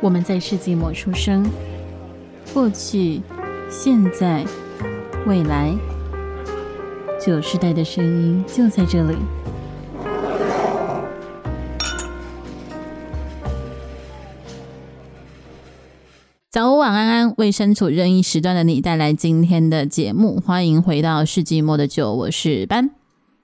我们在世纪末出生，过去、现在、未来，九世代的声音就在这里。早午晚安安，为身处任意时段的你带来今天的节目。欢迎回到世纪末的酒，我是班，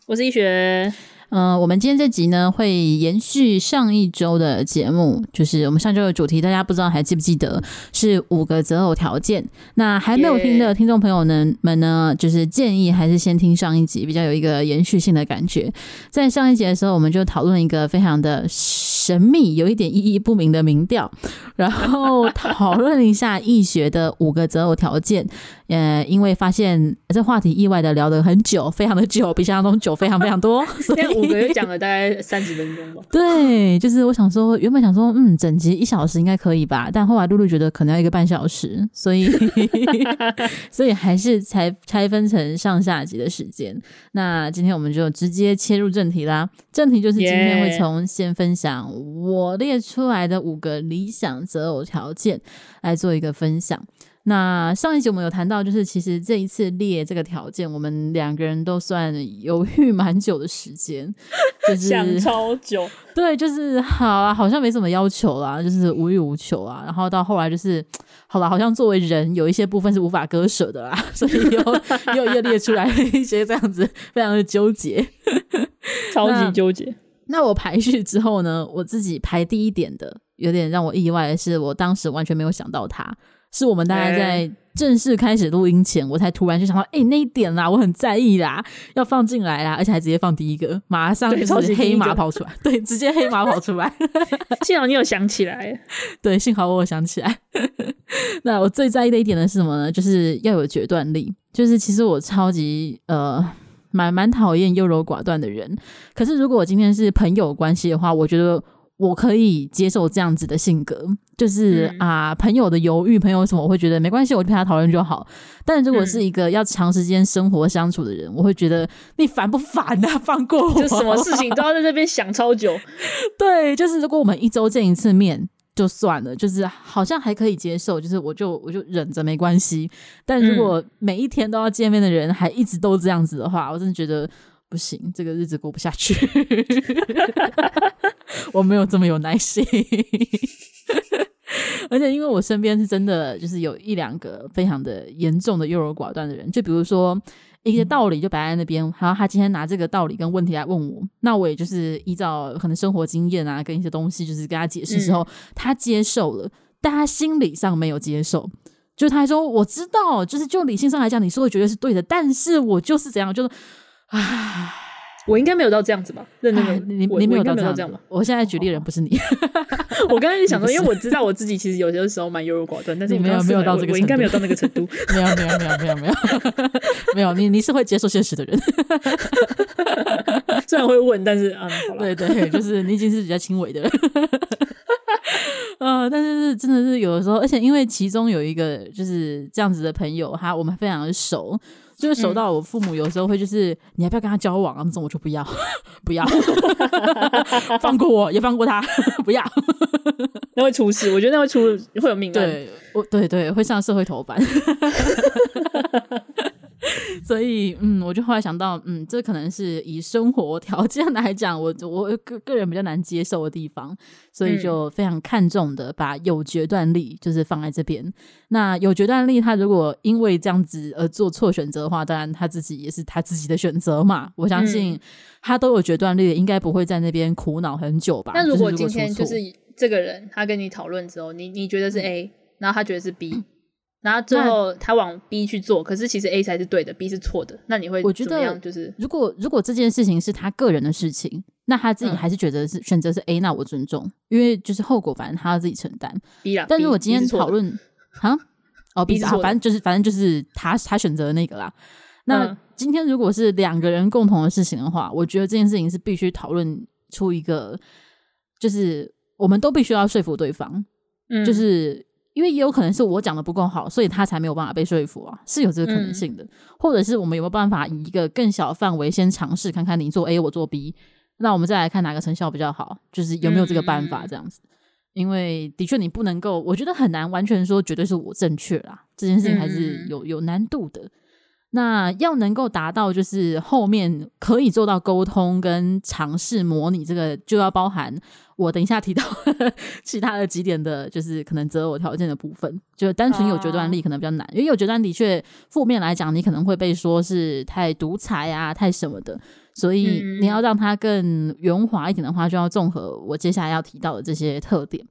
我是一学。嗯、我们今天这集呢，会延续上一周的节目，就是我们上周的主题，大家不知道还记不记得是五个择偶条件。那还没有听的听众朋友呢们呢，就是建议还是先听上一集，比较有一个延续性的感觉。在上一集的时候，我们就讨论一个非常的神秘、有一点意义不明的民调，然后讨论一下易学的五个择偶条件。呃，因为发现这话题意外的聊得很久，非常的久，比想象中久非常非常多，所以五个月讲了大概三十分钟吧。对，就是我想说，原本想说，嗯，整集一小时应该可以吧，但后来露露觉得可能要一个半小时，所以 所以还是才拆分成上下集的时间。那今天我们就直接切入正题啦。正题就是今天会从先分享我列出来的五个理想择偶条件来做一个分享。那上一集我们有谈到，就是其实这一次列这个条件，我们两个人都算犹豫蛮久的时间，就是 想超久。对，就是好啊，好像没什么要求啦，就是无欲无求啊。然后到后来就是，好了，好像作为人有一些部分是无法割舍的啦，所以又又又列出来了一些这样子，非常的纠结，超级纠结那。那我排序之后呢，我自己排第一点的，有点让我意外的是，我当时完全没有想到他。是我们大家在正式开始录音前，我才突然就想到，哎、欸，那一点啦，我很在意啦，要放进来啦，而且还直接放第一个，马上就是黑马跑出来，对，直接黑马跑出来。幸好你有想起来，对，幸好我有想起来。那我最在意的一点呢是什么呢？就是要有决断力。就是其实我超级呃，蛮蛮讨厌优柔寡断的人。可是如果我今天是朋友关系的话，我觉得。我可以接受这样子的性格，就是、嗯、啊，朋友的犹豫，朋友什么，我会觉得没关系，我就陪他讨论就好。但如果是一个要长时间生活相处的人，嗯、我会觉得你烦不烦啊？放过我，就什么事情都要在这边想超久。对，就是如果我们一周见一次面就算了，就是好像还可以接受，就是我就我就忍着没关系。但如果每一天都要见面的人还一直都这样子的话，我真的觉得。不行，这个日子过不下去。我没有这么有耐心，而且因为我身边是真的，就是有一两个非常的严重的优柔寡断的人。就比如说一些道理就摆在那边，然后他今天拿这个道理跟问题来问我，那我也就是依照可能生活经验啊，跟一些东西，就是跟他解释之后，他接受了，但他心理上没有接受。就他还说我知道，就是就理性上来讲，你说的绝对是对的，但是我就是怎样，就是。唉，我应该没有到这样子吧？认真的，你你没有到这样吧？我现在举例的人不是你，我刚才就想说，因为我知道我自己其实有些时候蛮优柔寡断，但是你没有没有到这个，我应该没有到那个程度，没有没有没有没有没有。没有，你你是会接受现实的人，虽然会问，但是啊，对对，就是你已经是比较轻微的。人，呃，但是是真的是有的时候，而且因为其中有一个就是这样子的朋友，他我们非常的熟。就是熟到我父母有时候会就是、嗯、你要不要跟他交往啊？这种我就不要，不要，放过我也放过他，不要，那会出事。我觉得那会出会有命案。对，我对对会上社会头版。所以，嗯，我就后来想到，嗯，这可能是以生活条件来讲，我我个个人比较难接受的地方，所以就非常看重的把有决断力就是放在这边。那有决断力，他如果因为这样子而做错选择的话，当然他自己也是他自己的选择嘛。我相信他都有决断力，应该不会在那边苦恼很久吧。那如果今天就是这个人，他跟你讨论之后，你你觉得是 A，然后他觉得是 B。然后最后他往 B 去做，可是其实 A 才是对的，B 是错的。那你会怎么样？我觉得就是如果如果这件事情是他个人的事情，那他自己还是觉得是、嗯、选择是 A，那我尊重，因为就是后果反正他要自己承担。B 啦，但如果今天讨论 啊，哦 B 啊，反正就是反正就是他他选择的那个啦。那今天如果是两个人共同的事情的话，我觉得这件事情是必须讨论出一个，就是我们都必须要说服对方，嗯，就是。因为也有可能是我讲的不够好，所以他才没有办法被说服啊，是有这个可能性的。嗯、或者是我们有没有办法以一个更小的范围先尝试看看，你做 A 我做 B，那我们再来看哪个成效比较好，就是有没有这个办法这样子。嗯、因为的确你不能够，我觉得很难完全说绝对是我正确啦，这件事情还是有有难度的。那要能够达到，就是后面可以做到沟通跟尝试模拟，这个就要包含我等一下提到 其他的几点的，就是可能择偶条件的部分。就单纯有决断力可能比较难，因为有决断的确负面来讲，你可能会被说是太独裁啊，太什么的。所以你要让它更圆滑一点的话，就要综合我接下来要提到的这些特点。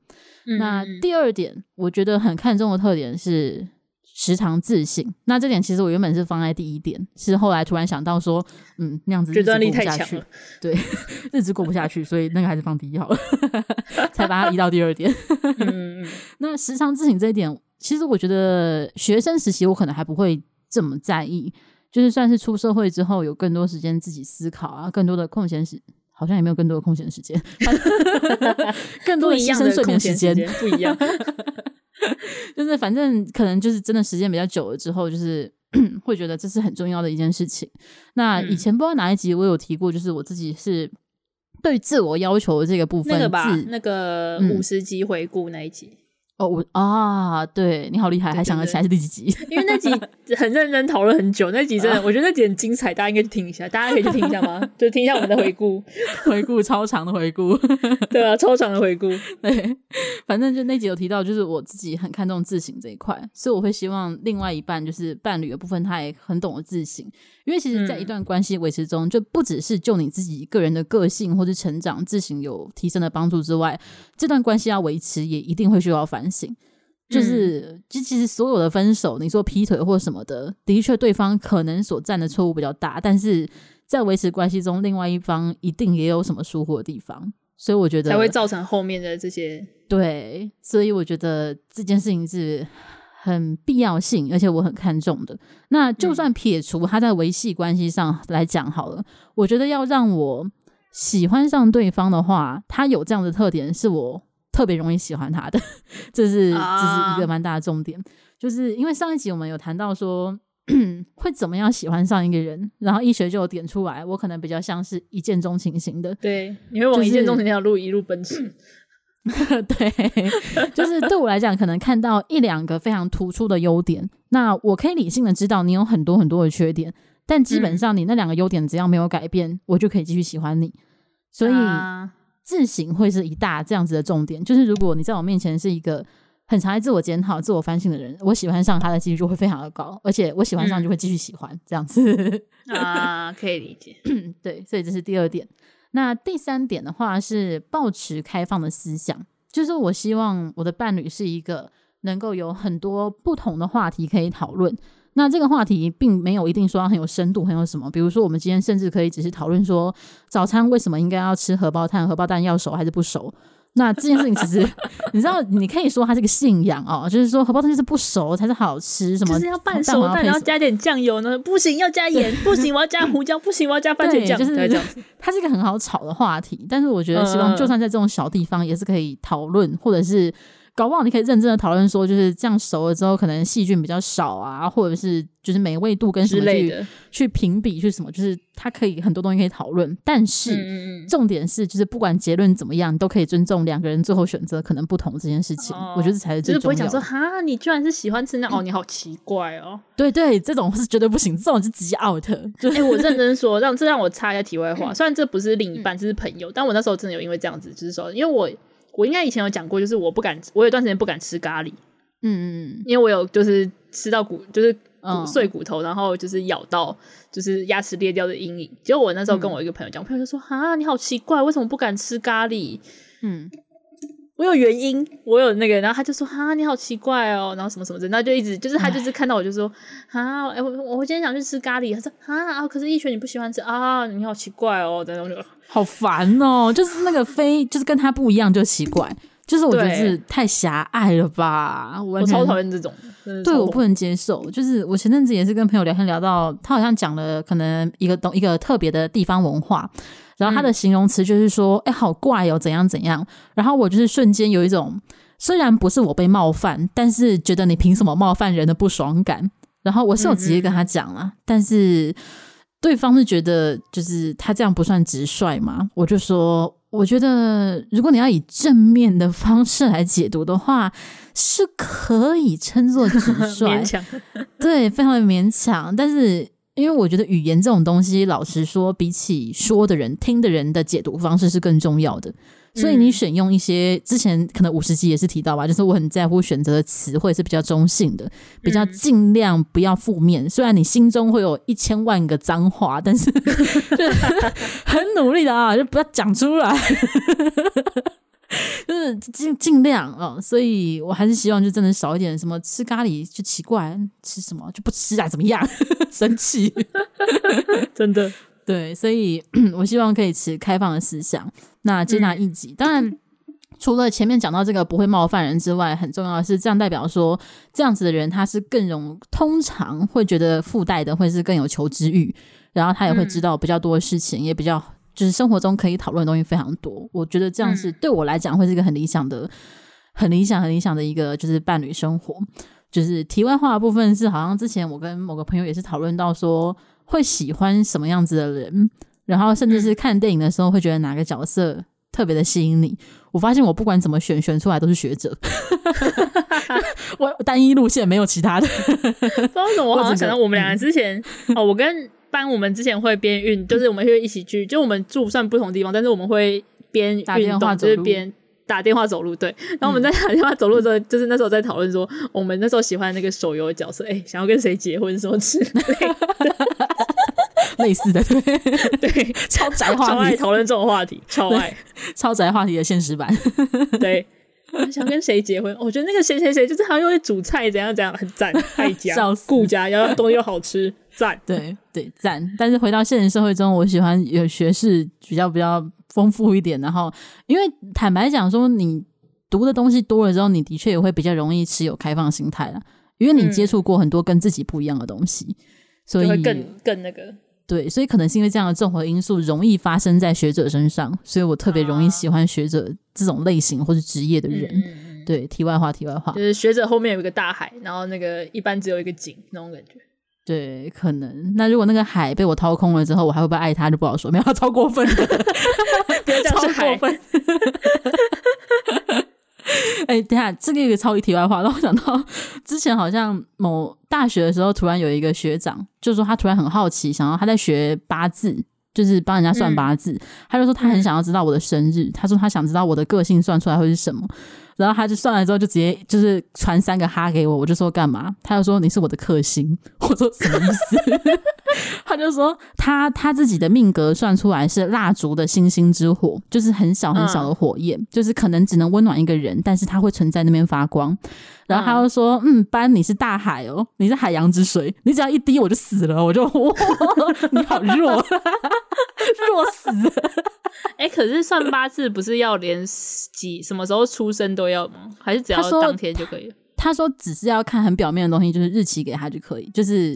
那第二点，我觉得很看重的特点是。时常自省，那这点其实我原本是放在第一点，是后来突然想到说，嗯，那样子日子过不下去，对，日子过不下去，所以那个还是放第一好了，才把它移到第二点。嗯，那时常自省这一点，其实我觉得学生时期我可能还不会这么在意，就是算是出社会之后有更多时间自己思考啊，更多的空闲时，好像也没有更多的空闲时间，更多的牺牲睡眠时间不一样。就是反正可能就是真的时间比较久了之后，就是 会觉得这是很重要的一件事情。那以前不知道哪一集我有提过，就是我自己是对自我要求的这个部分，那个吧，那个五十集回顾那一集。嗯哦，我啊，对你好厉害，还想得起来是第几集？因为那集 很认真讨论很久，那集真的，我觉得那集很精彩，大家应该去听一下。大家可以去听一下吗？就听一下我们的回顾，回顾超长的回顾，对啊，超长的回顾。对，反正就那集有提到，就是我自己很看重自省这一块，所以我会希望另外一半就是伴侣的部分，他也很懂得自省。因为其实，在一段关系维持中，就不只是就你自己个人的个性或者成长、自行有提升的帮助之外，这段关系要维持，也一定会需要反省。就是，就其实所有的分手，你说劈腿或什么的，的确对方可能所占的错误比较大，但是在维持关系中，另外一方一定也有什么疏忽的地方，所以我觉得才会造成后面的这些。对，所以我觉得这件事情是。很必要性，而且我很看重的。那就算撇除他在维系关系上来讲好了，嗯，我觉得要让我喜欢上对方的话，他有这样的特点，是我特别容易喜欢他的。这是这是一个蛮大的重点，啊，就是因为上一集我们有谈到说 会怎么样喜欢上一个人，然后医学就有点出来，我可能比较像是一见钟情型的。对，你会往一见钟情那条路一路奔驰。就是 对，就是对我来讲，可能看到一两个非常突出的优点，那我可以理性的知道你有很多很多的缺点，但基本上你那两个优点只要没有改变，我就可以继续喜欢你。所以自省会是一大这样子的重点，就是如果你在我面前是一个很常爱自我检讨、自我反省的人，我喜欢上他的几率就会非常的高，而且我喜欢上就会继续喜欢这样子啊，可以理解。对，所以这是第二点。那第三点的话是保持开放的思想，就是我希望我的伴侣是一个能够有很多不同的话题可以讨论。那这个话题并没有一定说很有深度，很有什么，比如说我们今天甚至可以只是讨论说早餐为什么应该要吃荷包蛋，荷包蛋要熟还是不熟。那这件事情其实，你知道，你可以说它是个信仰哦，就是说荷包蛋就是不熟才是好吃，什么就是要半熟蛋，然后加点酱油呢？不行，要加盐，不行，我要加胡椒，不行，我要加番茄酱，就是这样子。它是一个很好炒的话题，但是我觉得希望就算在这种小地方也是可以讨论，或者是。搞不好你可以认真的讨论说，就是这样熟了之后，可能细菌比较少啊，或者是就是美味度跟什么去之类的去评比去什么，就是它可以很多东西可以讨论。但是重点是，就是不管结论怎么样，都可以尊重两个人最后选择可能不同这件事情。哦、我觉得这才是最重要的。就是不会讲说哈，你居然是喜欢吃那哦，你好奇怪哦。对对，这种是绝对不行，这种是直接 out。哎、欸，我认真说，让这让我插一下题外话。虽然这不是另一半，这是朋友，但我那时候真的有因为这样子，就是说，因为我。我应该以前有讲过，就是我不敢，我有段时间不敢吃咖喱，嗯嗯嗯，因为我有就是吃到骨，就是骨碎骨头，然后就是咬到，就是牙齿裂掉的阴影。结果我那时候跟我一个朋友讲，我朋友就说：“啊，你好奇怪，为什么不敢吃咖喱？”嗯。我有原因，我有那个，然后他就说：“哈，你好奇怪哦。”然后什么什么的，然后就一直就是他就是看到我就说：“哈，哎，我我今天想去吃咖喱。”他说：“哈，可是易学你不喜欢吃啊，你好奇怪哦。”然后就好烦哦，就是那个非 就是跟他不一样就奇怪，就是我觉得是太狭隘了吧？我，我超讨厌这种，对我不能接受。就是我前阵子也是跟朋友聊天聊到，他好像讲了可能一个东一个特别的地方文化。然后他的形容词就是说，哎、嗯，好怪哦，怎样怎样。然后我就是瞬间有一种，虽然不是我被冒犯，但是觉得你凭什么冒犯人的不爽感。然后我是有直接跟他讲了，嗯嗯，但是对方是觉得就是他这样不算直率嘛。我就说，我觉得，如果你要以正面的方式来解读的话，是可以称作直率 对，非常的勉强。但是，因为我觉得语言这种东西，老实说，比起说的人、听的人的解读方式是更重要的。所以你选用一些之前可能五十集也是提到吧，就是我很在乎选择的词汇是比较中性的，比较尽量不要负面。虽然你心中会有一千万个脏话，但是 很努力的啊，就不要讲出来，就是尽尽量啊。所以我还是希望就真的少一点什么吃咖喱就奇怪，吃什么就不吃啊，怎么样？生气，真的。对，所以 我希望可以持开放的思想，那接纳异己。嗯、当然，除了前面讲到这个不会冒犯人之外，很重要的是，这样代表说，这样子的人他是更容，通常会觉得附带的会是更有求知欲，然后他也会知道比较多的事情，嗯、也比较就是生活中可以讨论的东西非常多。我觉得这样是对我来讲会是一个很理想的、很理想、很理想的一个就是伴侣生活。就是题外话的部分是，好像之前我跟某个朋友也是讨论到说。会喜欢什么样子的人，然后甚至是看电影的时候会觉得哪个角色特别的吸引你。我发现我不管怎么选，选出来都是学者。我单一路线没有其他的。不知道为什么 我好像想到我们两个之前、嗯、哦，我跟班我们之前会边运，就是我们会一起去，就我们住算不同地方，但是我们会边运动就是边。打电话走路，对。然后我们在打电话走路的时候，嗯、就是那时候在讨论说，我们那时候喜欢那个手游的角色，哎、欸，想要跟谁结婚什么之类 类似的，对对，超宅话题，超爱讨论这种话题，超爱超宅话题的现实版，对。想跟谁结婚？我觉得那个谁谁谁就是好像又会煮菜，怎样怎样，很赞，爱家 顾家，然后东西又好吃，赞，对对赞。但是回到现实社会中，我喜欢有学识比较比较。丰富一点，然后因为坦白讲说，你读的东西多了之后，你的确也会比较容易持有开放心态了，因为你接触过很多跟自己不一样的东西，嗯、所以会更更那个对，所以可能是因为这样的综合因素容易发生在学者身上，所以我特别容易喜欢学者这种类型或是职业的人。嗯、对，题外话，题外话，就是学者后面有一个大海，然后那个一般只有一个井那种感觉。对，可能那如果那个海被我掏空了之后，我还会不会爱他就不好说，没有超过分的，超过分。哎、欸，等下这个一个超级题外话，让我想到之前好像某大学的时候，突然有一个学长，就说他突然很好奇，想要他在学八字，就是帮人家算八字，嗯、他就说他很想要知道我的生日，嗯、他说他想知道我的个性算出来会是什么。然后他就算了之后，就直接就是传三个哈给我，我就说干嘛？他就说你是我的克星，我说什么意思？他就说他他自己的命格算出来是蜡烛的星星之火，就是很小很小的火焰，嗯、就是可能只能温暖一个人，但是它会存在那边发光。然后他就说嗯，班你是大海哦，你是海洋之水，你只要一滴我就死了，我就哇，你好弱，弱死了。哎、欸，可是算八字不是要连几什么时候出生都要吗？还是只要当天就可以了？他说，他说只是要看很表面的东西，就是日期给他就可以，就是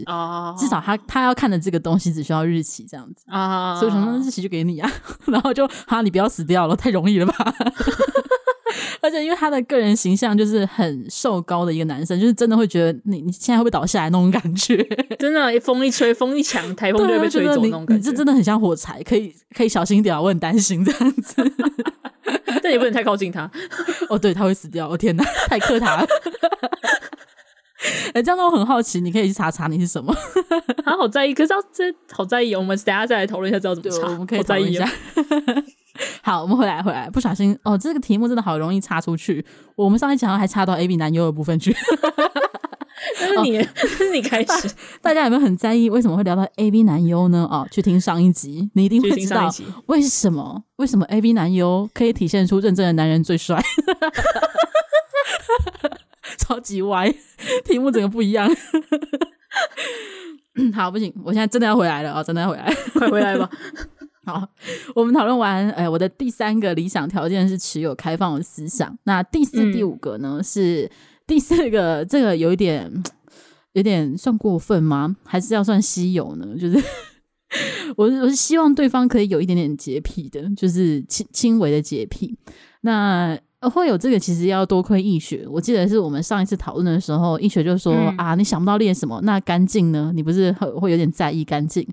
至少他他要看的这个东西只需要日期这样子啊。所以我想说日期就给你啊，然后就哈，你不要死掉了，太容易了吧？而且因为他的个人形象就是很瘦高的一个男生，就是真的会觉得你你现在会不会倒下来那种感觉，真的，一风一吹，风一强，台风就会被吹走那种感觉。你这真的很像火柴，可以可以小心一点，我很担心这样子。但也不能太靠近他，哦，对，他会死掉。我、哦、天哪，太克他了。哎、欸，这样我很好奇，你可以去查查你是什么。他好在意，可是要这好在意。我们等下再来讨论一下，知道怎么查。我们可以讨论一下。好，我们回来回来，不小心哦，这个题目真的好容易插出去。我们上一讲还插到 A B 男优的部分去，但是你，哦、是你开始大，大家有没有很在意为什么会聊到 A B 男优呢？哦，去听上一集，你一定会知道为什么为什么 A B 男优可以体现出认真的男人最帅，超级歪，题目整个不一样。好，不行，我现在真的要回来了啊、哦，真的要回来，快回来吧。好，我们讨论完，哎，我的第三个理想条件是持有开放的思想。那第四、第五个呢？是第四个，这个有一点，有点算过分吗？还是要算稀有呢？就是 我是我是希望对方可以有一点点洁癖的，就是轻轻微的洁癖。那会有这个，其实要多亏易学。我记得是我们上一次讨论的时候，易学就说、嗯、啊，你想不到练什么？那干净呢？你不是会会有点在意干净？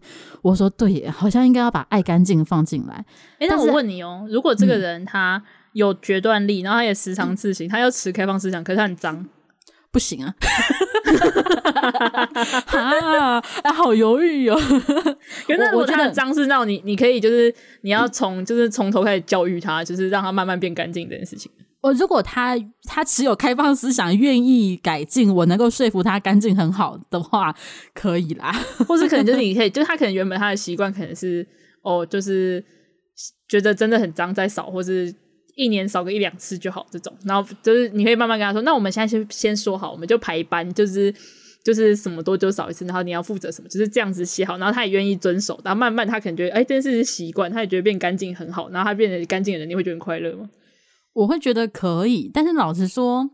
我说对耶，好像应该要把爱干净放进来。哎，那我问你哦，如果这个人他有决断力，嗯、然后他也时常自省，他要持开放思想，可是他很脏，不行啊！啊，好犹豫哦。可是如果他的脏是让你，你可以就是你要从就是从头开始教育他，就是让他慢慢变干净这件事情。我如果他他持有开放思想，愿意改进，我能够说服他干净很好的话，可以啦。或是可能就是你可以，就是他可能原本他的习惯可能是哦，就是觉得真的很脏，再扫，或是。一年扫个一两次就好，这种，然后就是你可以慢慢跟他说，那我们现在先先说好，我们就排班，就是就是什么多久扫一次，然后你要负责什么，就是这样子写好，然后他也愿意遵守，然后慢慢他可能觉得，哎，这件事是习惯，他也觉得变干净很好，然后他变得干净的人，你会觉得很快乐吗？我会觉得可以，但是老实说，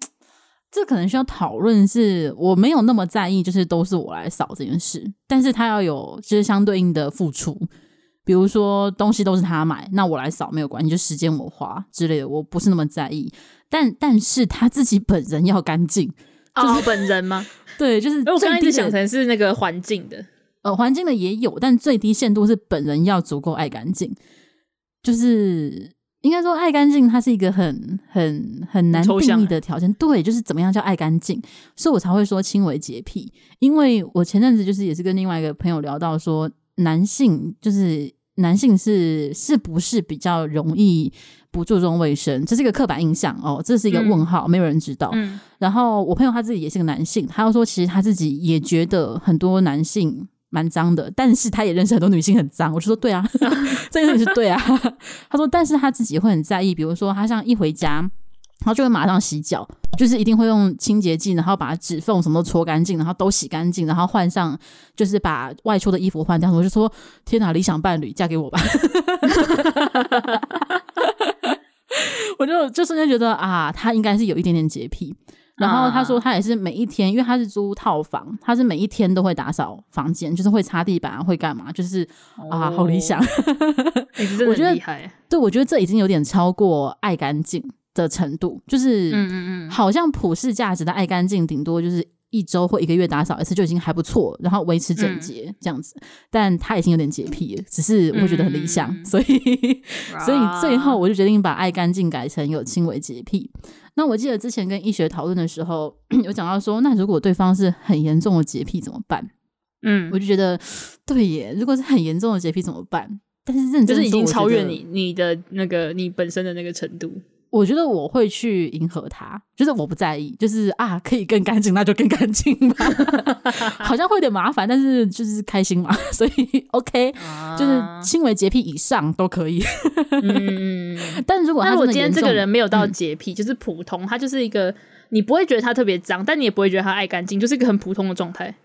这可能需要讨论，是我没有那么在意，就是都是我来扫这件事，但是他要有就是相对应的付出。比如说东西都是他买，那我来扫没有关系，就时间我花之类的，我不是那么在意。但但是他自己本人要干净，就是、哦，本人吗？对，就是我刚一直想成是那个环境的，呃，环境的也有，但最低限度是本人要足够爱干净。就是应该说爱干净，它是一个很很很难定义的条件。对，就是怎么样叫爱干净，所以我才会说轻微洁癖。因为我前阵子就是也是跟另外一个朋友聊到说。男性就是男性是是不是比较容易不注重卫生？这是一个刻板印象哦，这是一个问号，嗯、没有人知道。嗯、然后我朋友他自己也是个男性，他又说其实他自己也觉得很多男性蛮脏的，但是他也认识很多女性很脏。我就说对啊，这个是对啊。他说，但是他自己会很在意，比如说他像一回家。然后就会马上洗脚，就是一定会用清洁剂，然后把指缝什么都搓干净，然后都洗干净，然后换上，就是把外出的衣服换掉。我就说：天哪，理想伴侣，嫁给我吧！我就就瞬间觉得啊，他应该是有一点点洁癖。然后他说他也是每一天，因为他是租套房，他是每一天都会打扫房间，就是会擦地板，会干嘛？就是啊，好理想。我觉得厉害。对，我觉得这已经有点超过爱干净的程度，就是，嗯嗯嗯，好像普世价值的爱干净，顶多就是一周或一个月打扫一次就已经还不错，然后维持整洁这样子。但他已经有点洁癖了，只是我会觉得很理想，所以，所以最后我就决定把爱干净改成有轻微洁癖。那我记得之前跟医学讨论的时候，有讲到说，那如果对方是很严重的洁癖怎么办？嗯，我就觉得对耶，如果是很严重的洁癖怎么办？但是认真就是已经超越你你的那个你本身的那个程度。我觉得我会去迎合他，就是我不在意，就是啊，可以更干净，那就更干净吧。好像会有点麻烦，但是就是开心嘛，所以 OK，、啊、就是轻微洁癖以上都可以。嗯，但如果他如果今天这个人没有到洁癖，嗯、就是普通，他就是一个你不会觉得他特别脏，但你也不会觉得他爱干净，就是一个很普通的状态。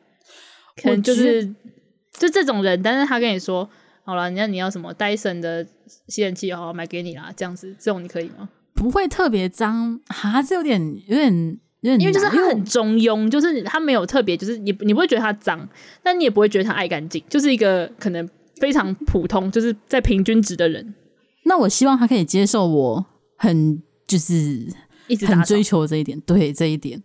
可能就是就这种人，但是他跟你说好了，你要你要什么戴森的吸尘器，好好买给你啦，这样子，这种你可以吗？不会特别脏哈，这有点有点有点，因为就是他很中庸，就是他没有特别，就是你你不会觉得他脏，但你也不会觉得他爱干净，就是一个可能非常普通，就是在平均值的人。那我希望他可以接受我很就是一直很追求这一点，对这一点，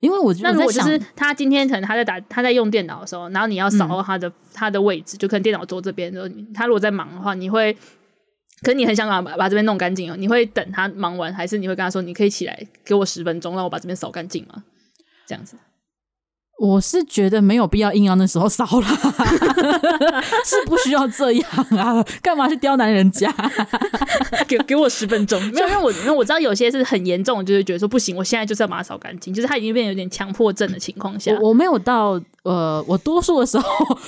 因为我觉得那如果就是他今天可能他在打他在用电脑的时候，然后你要扫到他的、嗯、他的位置，就可能电脑桌这边的时候，他如果在忙的话，你会。可你很想把把这边弄干净哦，你会等他忙完，还是你会跟他说，你可以起来给我十分钟，让我把这边扫干净吗？这样子。我是觉得没有必要硬要那时候扫了，是不需要这样啊，干嘛去刁难人家？给给我十分钟，没有，因为我因为我知道有些是很严重，就是觉得说不行，我现在就是要把它扫干净，就是他已经变得有点强迫症的情况下，我，我没有到呃，我多数的时候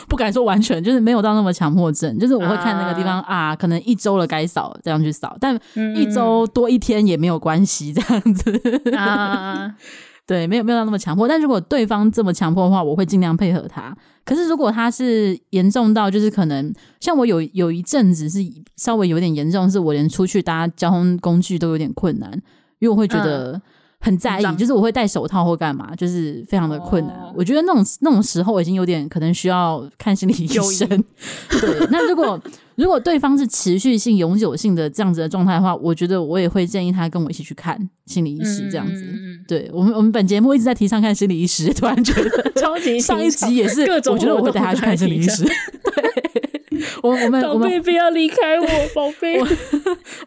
不敢说完全，就是没有到那么强迫症，就是我会看那个地方啊，啊，可能一周了该扫这样去扫，但一周多一天也没有关系，这样子。啊。对，没有没有到那么强迫，但如果对方这么强迫的话，我会尽量配合他。可是如果他是严重到，就是可能像我有有一阵子是稍微有点严重，是我连出去搭交通工具都有点困难，因为我会觉得很在意，就是我会戴手套或干嘛，就是非常的困难。哦、我觉得那种那种时候，已经有点可能需要看心理医生。对，那如果如果对方是持续性、永久性的这样子的状态的话，我觉得我也会建议他跟我一起去看心理医师。这样子，嗯、对我们我们本节目一直在提倡看心理医师，突然觉得超级上一集也是，我觉得我会带他去看心理医师。对。我我们宝贝不要离开我，宝贝。我，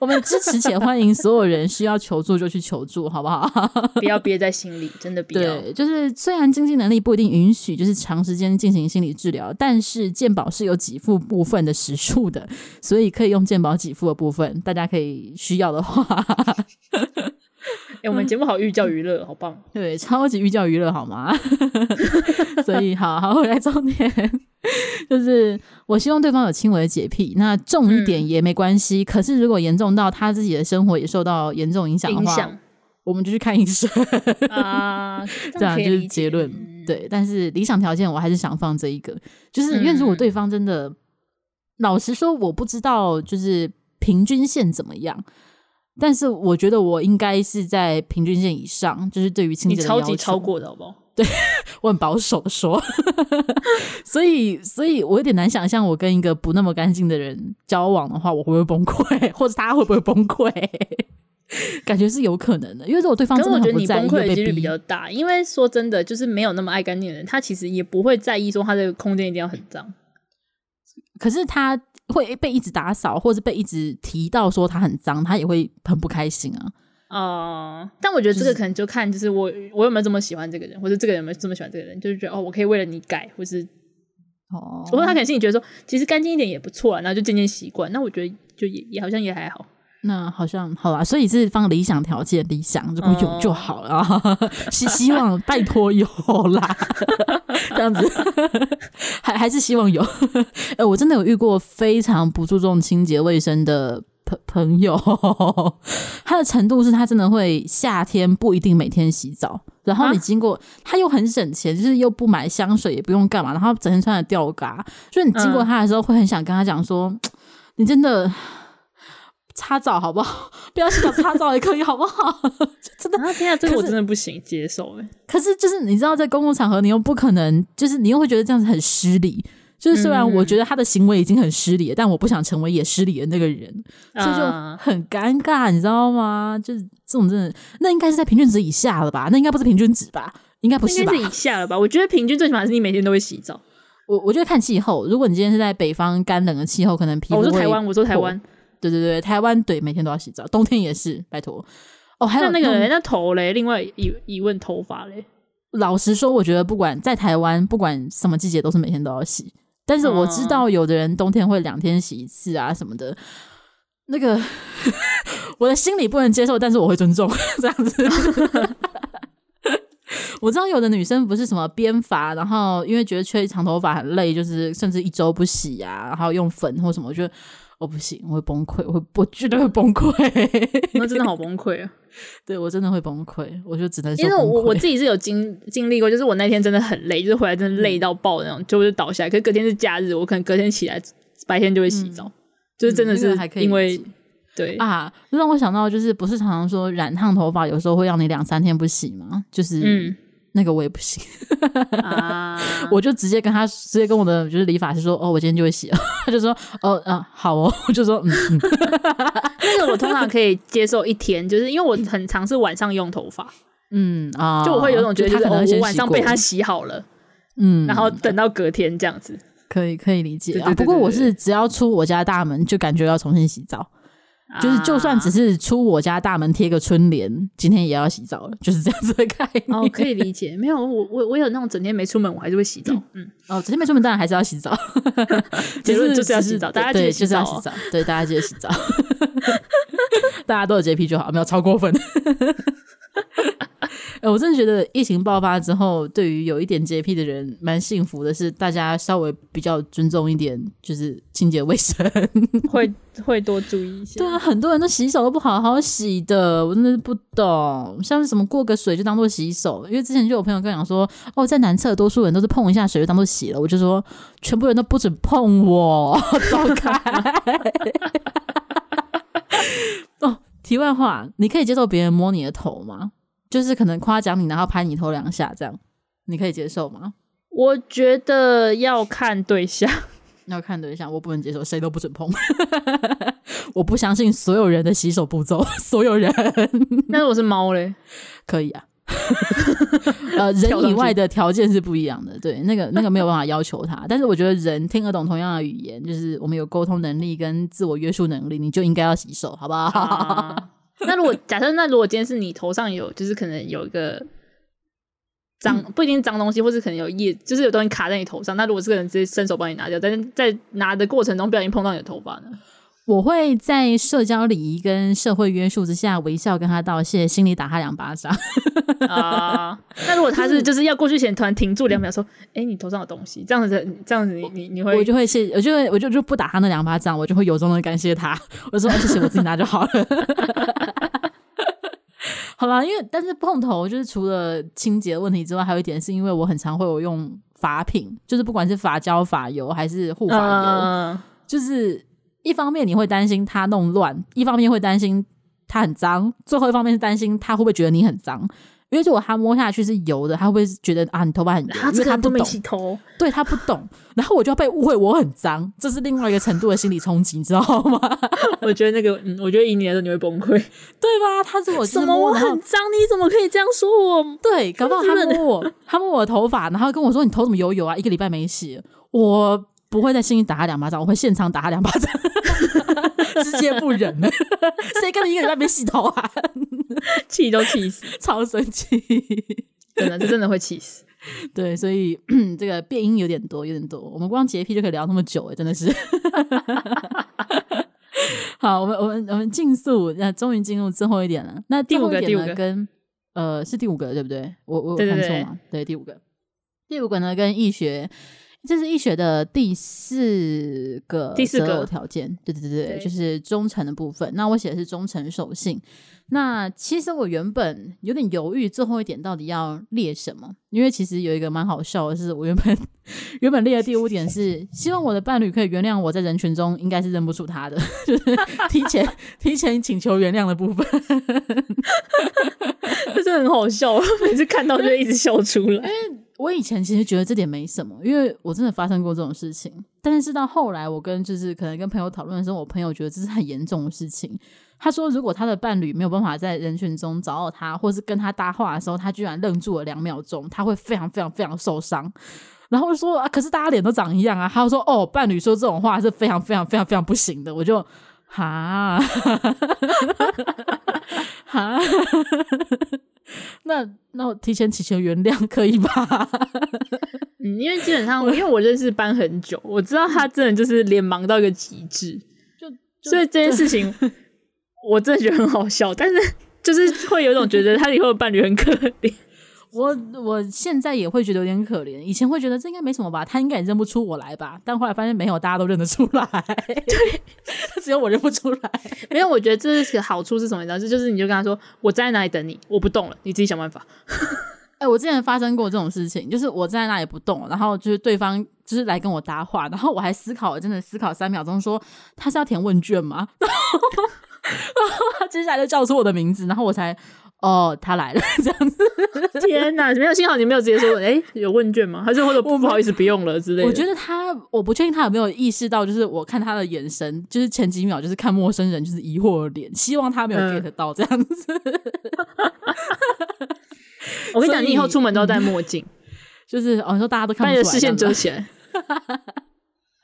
我们支持且欢迎所有人需要求助就去求助，好不好？不要憋在心里，真的不要。对，就是虽然经济能力不一定允许，就是长时间进行心理治疗，但是健保是有给付部分的时数的，所以可以用健保给付的部分，大家可以需要的话。哎、欸，我们节目好寓教于乐，好棒。对，超级寓教于乐，好吗？所以，好好回来重点。就是我希望对方有轻微的洁癖，那重一点也没关系。嗯、可是如果严重到他自己的生活也受到严重影响的话，我们就去看医生啊。这样就是结论。嗯、对，但是理想条件我还是想放这一个，就是因为如果对方真的，嗯、老实说，我不知道就是平均线怎么样，但是我觉得我应该是在平均线以上，就是对于清洁的要求，超级超过的好不好？对，我很保守的说，所以，所以我有点难想象，我跟一个不那么干净的人交往的话，我会不会崩溃，或者他会不会崩溃？感觉是有可能的，因为如果对方真的很不在意，我觉得你崩溃的几率比较大。因为说真的，就是没有那么爱干净的人，他其实也不会在意说他这个空间一定要很脏。可是他会被一直打扫，或者被一直提到说他很脏，他也会很不开心啊。哦，uh, 但我觉得这个可能就看，就是我、就是、我有没有这么喜欢这个人，或者这个人有没有这么喜欢这个人，就是觉得哦，我可以为了你改，或是哦，或者他可能心里觉得说，其实干净一点也不错啊，然后就渐渐习惯。那我觉得就也也好像也还好。那好像好啦，所以是放理想条件，理想如果有就好了。啊，希、uh, 希望拜托有啦，这样子。还还是希望有。哎、欸，我真的有遇过非常不注重清洁卫生的。朋朋友，他的程度是他真的会夏天不一定每天洗澡，然后你经过他又很省钱，就是又不买香水也不用干嘛，然后整天穿着吊嘎，就是你经过他的时候会很想跟他讲说，嗯、你真的擦澡好不好？不要洗澡擦澡也可以好不好？真的，天啊，这个我真的不行接受哎。可是就是你知道，在公共场合你又不可能，就是你又会觉得这样子很失礼。就是虽然我觉得他的行为已经很失礼但我不想成为也失礼的那个人，所以就很尴尬，你知道吗？就是这种真的，那应该是在平均值以下了吧？那应该不是平均值吧？应该不是吧？应该是以下了吧？我觉得平均最起码是你每天都会洗澡。我我觉得看气候，如果你今天是在北方干冷的气候，可能皮肤、哦。我说台湾，我说台湾，对对对，台湾对，每天都要洗澡，冬天也是，拜托。哦，还有那个人那头嘞，另外一一问头发嘞。老实说，我觉得不管在台湾，不管什么季节，都是每天都要洗。但是我知道有的人冬天会两天洗一次啊什么的，那个 我的心里不能接受，但是我会尊重 这样子。我知道有的女生不是什么编发，然后因为觉得吹长头发很累，就是甚至一周不洗啊，然后用粉或什么，我觉得。我不行，我会崩溃，我会，我绝对会崩溃，那真的好崩溃啊！对，我真的会崩溃，我就只能说，因为我我自己是有经经历过，就是我那天真的很累，就是回来真的累到爆的那种，就是倒下来。可是隔天是假日，我可能隔天起来白天就会洗澡，嗯、就是真的是还可以，因为对啊，就让我想到，就是不是常常说染烫头发有时候会让你两三天不洗吗？就是嗯。那个我也不行，啊、我就直接跟他直接跟我的就是理发师说，哦，我今天就会洗了。他就说，哦，啊，好哦，我就说，嗯，嗯那个我通常可以接受一天，就是因为我很常是晚上用头发，嗯啊，就我会有种觉得，就是他可能我晚上被他洗好了，嗯，然后等到隔天这样子，可以可以理解啊。不过我是只要出我家大门就感觉要重新洗澡。就是，就算只是出我家大门贴个春联，今天也要洗澡了，就是这样子的概念。哦，可以理解。没有，我我我有那种整天没出门，我还是会洗澡。嗯，哦，整天没出门，当然还是要洗澡。结论就是要洗澡，大家记得洗澡。对，大家记得洗澡。大家都有洁癖就好，没有超过分。欸、我真的觉得疫情爆发之后，对于有一点洁癖的人蛮幸福的，是大家稍微比较尊重一点，就是清洁卫生，会会多注意一些。对啊，很多人都洗手都不好好洗的，我真的是不懂。像是什么过个水就当做洗手，因为之前就有朋友跟我讲说，哦，在男厕多数人都是碰一下水就当做洗了，我就说全部人都不准碰我，走开。哦，题外话，你可以接受别人摸你的头吗？就是可能夸奖你，然后拍你头两下，这样你可以接受吗？我觉得要看对象，要看对象，我不能接受，谁都不准碰。我不相信所有人的洗手步骤，所有人。那如果是猫嘞？可以啊。呃，人以外的条件是不一样的，对，那个那个没有办法要求他。但是我觉得人听得懂同样的语言，就是我们有沟通能力跟自我约束能力，你就应该要洗手，好不好？啊、那如果假设，那如果今天是你头上有，就是可能有一个脏，不一定脏东西，或是可能有叶，就是有东西卡在你头上。那如果这个人直接伸手帮你拿掉，但是在拿的过程中不小心碰到你的头发呢？我会在社交礼仪跟社会约束之下微笑跟他道谢，心里打他两巴掌。啊，那如果他是就是要过去前突然停住两秒，说：“哎、欸，你头上有东西。”这样子，这样子你你你会，我就会谢，我就会我就就不打他那两巴掌，我就会由衷的感谢他。我说：“谢谢，我自己拿就好了。”好了，因为但是碰头就是除了清洁问题之外，还有一点是因为我很常会有用发品，就是不管是发胶、发油还是护发油，呃、就是。一方面你会担心他弄乱，一方面会担心他很脏，最后一方面是担心他会不会觉得你很脏，因为如果他摸下去是油的，他会不会觉得啊你头发很油？他因为他不懂，头对他不懂，然后我就要被误会我很脏，这是另外一个程度的心理冲击，你知道吗？我觉得那个，嗯，我觉得以你来说你会崩溃，对吧？他说我什么我很脏，你怎么可以这样说我？对，搞不好他摸我，他摸我的头发，然后跟我说你头怎么油油啊？一个礼拜没洗，我不会在心里打他两巴掌，我会现场打他两巴掌。直接不忍了，谁跟你一个人在那边洗头啊？气都气死，超生气，真的，这真的会气死。对，所以 这个变音有点多，有点多。我们光洁癖就可以聊那么久，哎，真的是。好，我们我们我们竞速，那终于进入最后一点了。那第五个，第五个跟呃是第五个对不对？我我有看错吗？对，第五个，第五个呢跟易学。这是易学的第四个第四个条件，对对对对，就是忠诚的部分。那我写的是忠诚守信。那其实我原本有点犹豫，最后一点到底要列什么？因为其实有一个蛮好笑的是，我原本原本列的第五点是希望我的伴侣可以原谅我在人群中应该是认不出他的，就是提前提前请求原谅的部分。这是很好笑，每次看到就一直笑出来。我以前其实觉得这点没什么，因为我真的发生过这种事情。但是到后来，我跟就是可能跟朋友讨论的时候，我朋友觉得这是很严重的事情。他说，如果他的伴侣没有办法在人群中找到他，或是跟他搭话的时候，他居然愣住了两秒钟，他会非常非常非常受伤。然后说啊，可是大家脸都长一样啊。他说哦，伴侣说这种话是非常非常非常非常不行的。我就哈，哈。那那我提前祈求原谅可以吧？嗯，因为基本上，因为我认识班很久，我知道他真的就是脸盲到一个极致，就，就所以这件事情我真的觉得很好笑，但是就是会有一种觉得他以后的伴侣很可怜。我我现在也会觉得有点可怜，以前会觉得这应该没什么吧，他应该也认不出我来吧，但后来发现没有，大家都认得出来，对，只有我认不出来。没有，我觉得这是个好处是什么？你知道，这就是你就跟他说，我站在哪里等你，我不动了，你自己想办法。哎、欸，我之前发生过这种事情，就是我站在那里不动，然后就是对方就是来跟我搭话，然后我还思考了，真的思考三秒钟，说他是要填问卷吗？然后，然后他接下来就叫出我的名字，然后我才。哦，他来了，这样子。天哪，没有，幸好你没有直接说，哎、欸，有问卷吗？还是或者不不好意思，不用了之类的。我觉得他，我不确定他有没有意识到，就是我看他的眼神，就是前几秒就是看陌生人，就是疑惑的脸，希望他没有 get 到这样子。嗯、我跟你讲，你以后出门都要戴墨镜，就是哦，你说大家都看你的视线遮起来。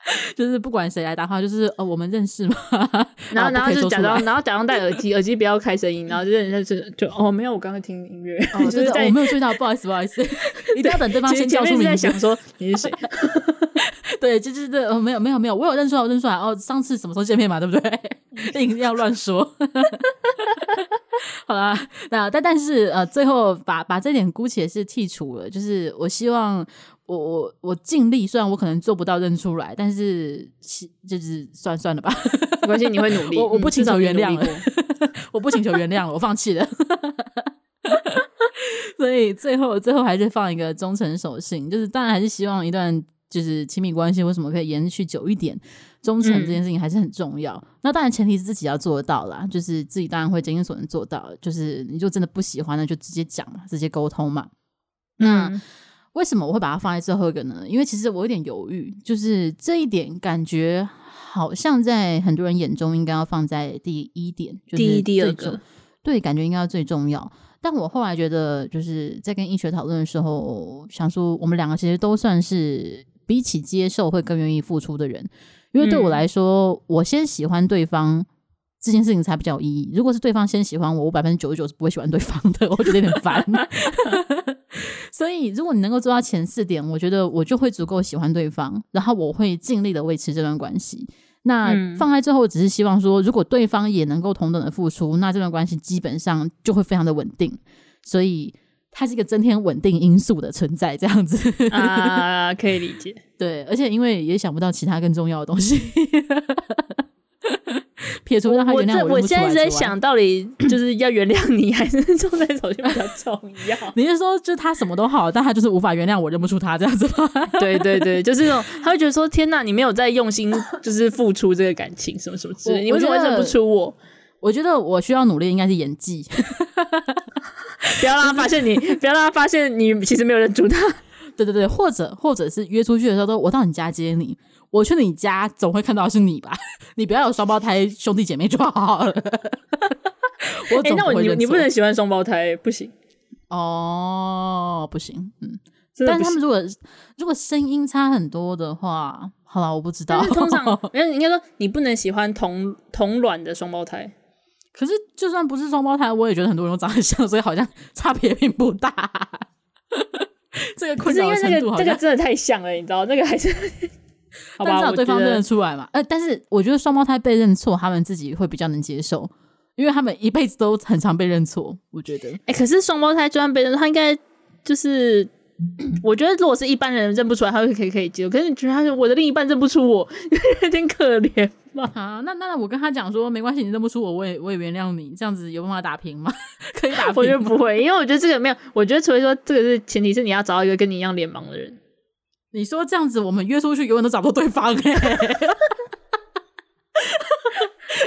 就是不管谁来搭话，就是呃，我们认识吗。然后，然后就假装，然后假装戴耳机，耳机不要开声音，然后就认识，就哦，没有，我刚刚听音乐。哦，就是我没有注意到，不好意思，不好意思，一定要等对方先叫出名字。在想说你是谁？对，就就是这，哦，没有，没有，没有，我有认出来，我认出来。哦，上次什么时候见面嘛？对不对？一定要乱说。好啦，那但但是呃，最后把把这点姑且是剔除了，就是我希望。我我我尽力，虽然我可能做不到认出来，但是就是算算了吧，没关系，你会努力。我我不请求原谅了，我不请求原谅了，我放弃了。所以最后最后还是放一个忠诚守信，就是当然还是希望一段就是亲密关系为什么可以延续久一点，忠诚这件事情还是很重要。嗯、那当然前提是自己要做得到啦，就是自己当然会尽所能做到。就是你就真的不喜欢，那就直接讲嘛，直接沟通嘛。那、嗯、为什么我会把它放在最后一个呢？因为其实我有点犹豫，就是这一点感觉好像在很多人眼中应该要放在第一点，就是第一、第二个，对，感觉应该要最重要。但我后来觉得，就是在跟医学讨论的时候，想说我们两个其实都算是比起接受会更愿意付出的人，因为对我来说，嗯、我先喜欢对方这件事情才比较有意义。如果是对方先喜欢我，我百分之九十九是不会喜欢对方的，我觉得有点烦。所以，如果你能够做到前四点，我觉得我就会足够喜欢对方，然后我会尽力的维持这段关系。那放在最后，只是希望说，如果对方也能够同等的付出，那这段关系基本上就会非常的稳定。所以，它是一个增添稳定因素的存在，这样子啊，可以理解。对，而且因为也想不到其他更重要的东西。撇除让他原谅我，我，我现在在想到底就是要原谅你，还是重在手心比较重要？你是说，就他什么都好，但他就是无法原谅我，认不出他这样子吗？对对对，就是那种他会觉得说：“天哪，你没有在用心，就是付出这个感情，什么什么之类，你为什么认不出我？”我觉得我需要努力，应该是演技，不要让他发现你，不要让他发现你其实没有认出他。对对对，或者或者是约出去的时候，都我到你家接你。我去你家总会看到是你吧？你不要有双胞胎兄弟姐妹就好了。我总不会认错。欸，那我你你不能喜欢双胞胎，不行哦，不行，嗯。但是他们如果如果声音差很多的话，好了，我不知道。通常 应该说你不能喜欢同同卵的双胞胎。可是就算不是双胞胎，我也觉得很多人都长得像，所以好像差别并不大。这个困扰程度好像这个真的太像了，你知道那个还是。但至少对方认得出来嘛？呃，但是我觉得双胞胎被认错，他们自己会比较能接受，因为他们一辈子都很常被认错。我觉得，哎、欸，可是双胞胎就算被认错，他应该就是，我觉得如果是一般人认不出来，他会可以可以接受。可是你觉得他我的另一半认不出我，有点可怜吧？啊，那那我跟他讲说没关系，你认不出我，我也我也原谅你，这样子有办法打平吗？可以打平？我觉得不会，因为我觉得这个没有，我觉得除非说这个是前提是你要找到一个跟你一样脸盲的人。你说这样子，我们约出去永远都找不到对方哎、欸！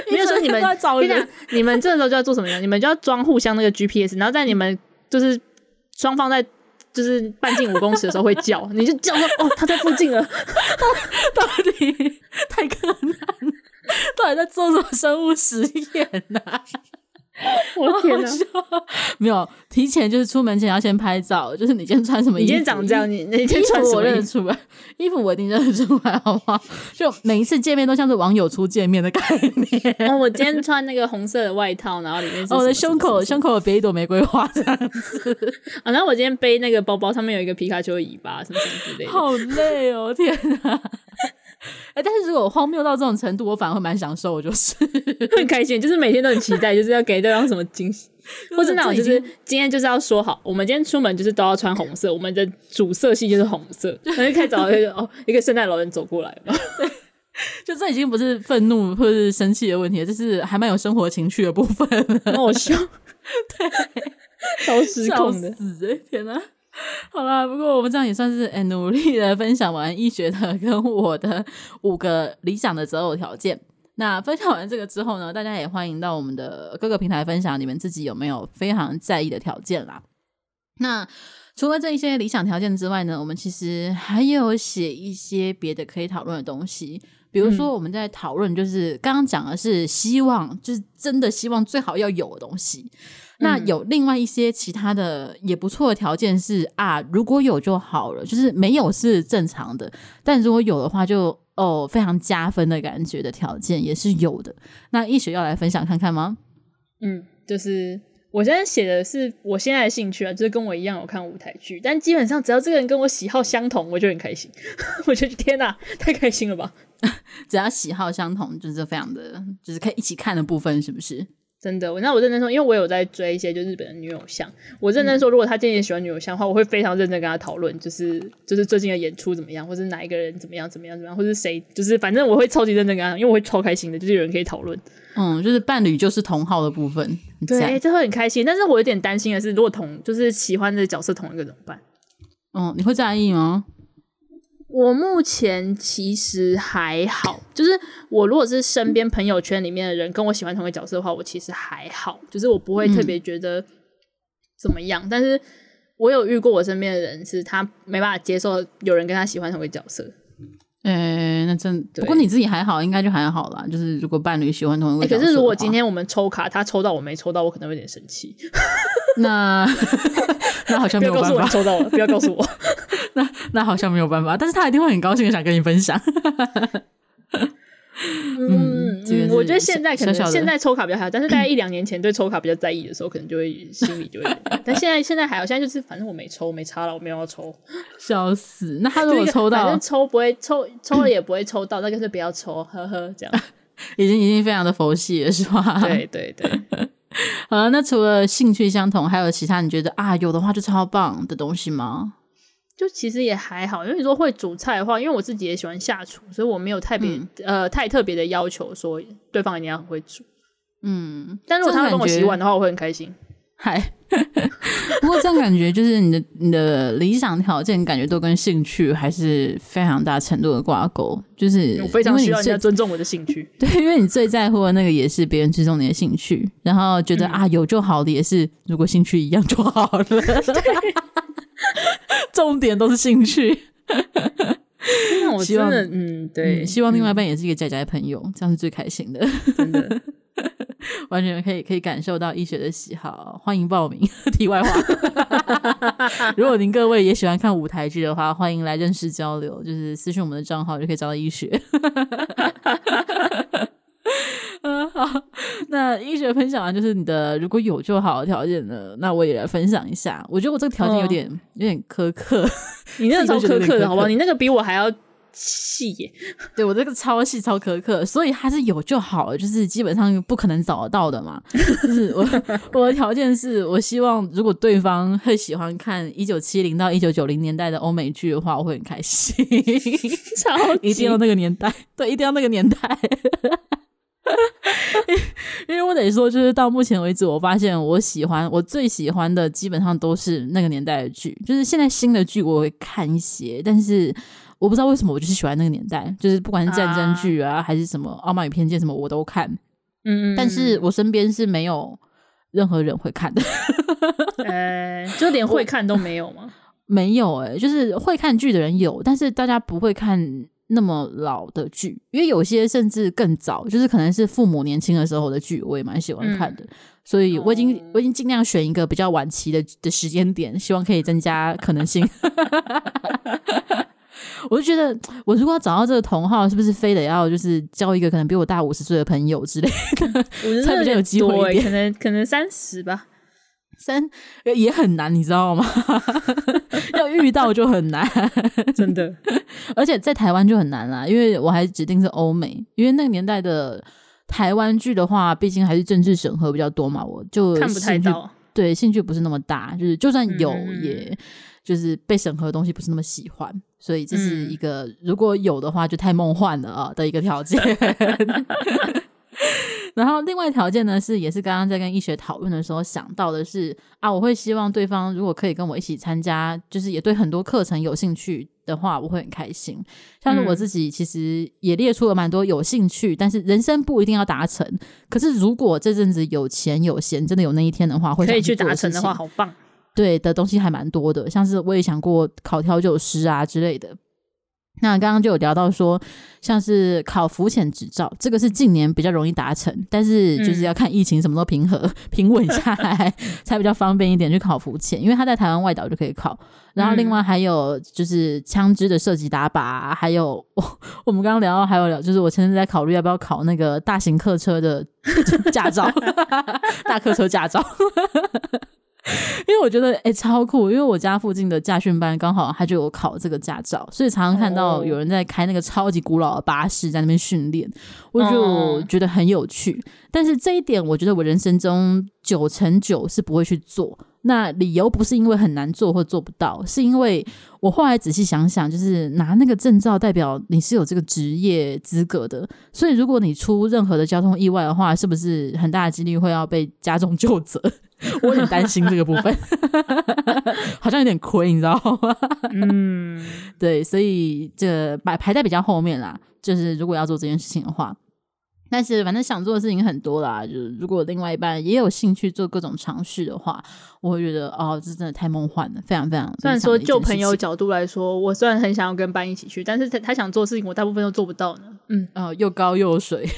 没有说你们，找你们，你们这时候就要做什么呢？你们就要装互相那个 GPS，然后在你们就是双方在就是半径五公尺的时候会叫，你就叫说哦，他在附近了。到底太困难，到底在做什么生物实验呢、啊？我的天哪！没有提前，就是出门前要先拍照。就是你今天穿什么衣服？你今天长这样，你你今天穿什么？我认得出来，衣服我一定认得出来，好不好？就每一次见面都像是网友初见面的概念。哦，我今天穿那个红色的外套，然后里面是我的胸口，胸口有别一朵玫瑰花这样子。啊，然后我今天背那个包包，上面有一个皮卡丘的尾巴，什么什么之类的。好累哦，天哪！哎、欸，但是如果荒谬到这种程度，我反而会蛮享受，就是 很开心，就是每天都很期待，就是要给对方什么惊喜，或是那种就是今天就是要说好，我们今天出门就是都要穿红色，我们的主色系就是红色，然后就开始找一个哦一个圣诞老人走过来嘛，就这已经不是愤怒或者是生气的问题，这是还蛮有生活情趣的部分，很好笑，对，超失控的，死欸、天哪！好啦，不过我们这样也算是诶努力的分享完医学的跟我的五个理想的择偶条件。那分享完这个之后呢，大家也欢迎到我们的各个平台分享你们自己有没有非常在意的条件啦。那除了这一些理想条件之外呢，我们其实还有写一些别的可以讨论的东西，比如说我们在讨论就是刚刚讲的是希望，就是真的希望最好要有的东西。那有另外一些其他的也不错的条件是啊，如果有就好了，就是没有是正常的，但如果有的话就哦非常加分的感觉的条件也是有的。那易雪要来分享看看吗？嗯，就是我现在写的是我现在的兴趣啊，就是跟我一样有看舞台剧，但基本上只要这个人跟我喜好相同，我就很开心。我觉得天哪，太开心了吧！只要喜好相同，就是非常的，就是可以一起看的部分，是不是？真的，我那我认真说，因为我有在追一些就日本的女偶像，我认真说，如果他今天也喜欢女偶像的话，我会非常认真跟他讨论，就是就是最近的演出怎么样，或是哪一个人怎么样怎么样怎么样，或是谁，就是反正我会超级认真跟他，因为我会超开心的，就是有人可以讨论。嗯，就是伴侣就是同号的部分，对，这会很开心。但是我有点担心的是，如果同就是喜欢的角色同一个怎么办？嗯，你会在意吗？我目前其实还好，就是我如果是身边朋友圈里面的人跟我喜欢同一个角色的话，我其实还好，就是我不会特别觉得怎么样。嗯、但是我有遇过我身边的人，是他没办法接受有人跟他喜欢同一个角色。诶、欸，那真不过你自己还好，应该就还好啦。就是如果伴侣喜欢同一个角色、欸，可是如果今天我们抽卡，他抽到我没抽到，我可能会有点生气。那 那好像没有办法。不要告诉我抽到了，不要告诉我。那那好像没有办法，但是他一定会很高兴的想跟你分享。嗯，嗯，我觉得现在可能现在抽卡比较好，但是大概一两年前对抽卡比较在意的时候，可能就会心里就会。但现在现在还好，现在就是反正我没抽，没差了，我没有要抽，笑死。那他如果抽到，反正抽不会抽，抽了也不会抽到，那就是不要抽，呵呵，这样 已经已经非常的佛系了，是吧？对 对对。好了，那除了兴趣相同，还有其他你觉得啊有的话就超棒的东西吗？就其实也还好，因为你说会煮菜的话，因为我自己也喜欢下厨，所以我没有特别、嗯、呃太特别的要求，说对方一定要很会煮。嗯，但如果他帮我洗碗的话，我会很开心。嗨，不过这样感觉就是你的你的理想条件，感觉都跟兴趣还是非常大程度的挂钩。就是我非常需要人家尊重我的兴趣。对，因为你最在乎的那个也是别人尊重你的兴趣，然后觉得、嗯、啊有就好的也是，如果兴趣一样就好了。重点都是兴趣，那我真的嗯，对、嗯，希望另外一半也是一个宅宅的朋友，嗯、这样是最开心的，真的，完全可以可以感受到医学的喜好，欢迎报名。题外话，如果您各位也喜欢看舞台剧的话，欢迎来认识交流，就是私讯我们的账号就可以找到医学。嗯，好，那医学分享完就是你的如果有就好的条件呢，那我也来分享一下。我觉得我这个条件有点、哦、有点苛刻，你那个超苛刻的好不好？你那个比我还要细耶。对，我这个超细超苛刻，所以还是有就好，就是基本上不可能找得到的嘛。就是我我的条件是我希望如果对方会喜欢看一九七零到一九九零年代的欧美剧的话，我会很开心。超 级一定要那个年代，对，一定要那个年代。因为我得说，就是到目前为止，我发现我喜欢我最喜欢的基本上都是那个年代的剧。就是现在新的剧我会看一些，但是我不知道为什么我就是喜欢那个年代，就是不管是战争剧啊，啊还是什么《傲慢与偏见》什么我都看。嗯，但是我身边是没有任何人会看的。呃，就连会看都没有吗？没有哎、欸，就是会看剧的人有，但是大家不会看。那么老的剧，因为有些甚至更早，就是可能是父母年轻的时候的剧，我也蛮喜欢看的。嗯、所以我已经、哦、我已经尽量选一个比较晚期的的时间点，希望可以增加可能性。我就觉得，我如果要找到这个同号，是不是非得要就是交一个可能比我大五十岁的朋友之类的，才比较有机会一点？可能可能三十吧。三也很难，你知道吗？要遇到就很难，真的。而且在台湾就很难啦，因为我还指定是欧美，因为那个年代的台湾剧的话，毕竟还是政治审核比较多嘛，我就看不太到。对，兴趣不是那么大，就是就算有，也就是被审核的东西不是那么喜欢，所以这是一个如果有的话就太梦幻了啊的一个条件。然后另外条件呢是，也是刚刚在跟医学讨论的时候想到的是啊，我会希望对方如果可以跟我一起参加，就是也对很多课程有兴趣的话，我会很开心。像是我自己其实也列出了蛮多有兴趣，但是人生不一定要达成。可是如果这阵子有钱有闲，真的有那一天的话，会可以去达成的话，好棒。对的东西还蛮多的，像是我也想过考调酒师啊之类的。那刚刚就有聊到说，像是考浮潜执照，这个是近年比较容易达成，但是就是要看疫情什么都平和、嗯、平稳下来，才比较方便一点去考浮潜，因为他在台湾外岛就可以考。然后另外还有就是枪支的射击打靶，还有我 我们刚刚聊到还有聊，就是我前阵在考虑要不要考那个大型客车的驾照，大客车驾照。因为我觉得哎、欸、超酷，因为我家附近的驾训班刚好他就有考这个驾照，所以常常看到有人在开那个超级古老的巴士在那边训练，我就觉得很有趣。但是这一点我觉得我人生中九成九是不会去做。那理由不是因为很难做或做不到，是因为我后来仔细想想，就是拿那个证照代表你是有这个职业资格的，所以如果你出任何的交通意外的话，是不是很大的几率会要被加重就责？我很担心这个部分，好像有点亏，你知道吗？嗯，对，所以这排排在比较后面啦。就是如果要做这件事情的话。但是反正想做的事情很多啦，就是如果另外一半也有兴趣做各种尝试的话，我会觉得哦，这真的太梦幻了，非常非常。虽然说就朋友角度来说，我虽然很想要跟班一起去，但是他他想做的事情，我大部分都做不到呢。嗯，哦，又高又水，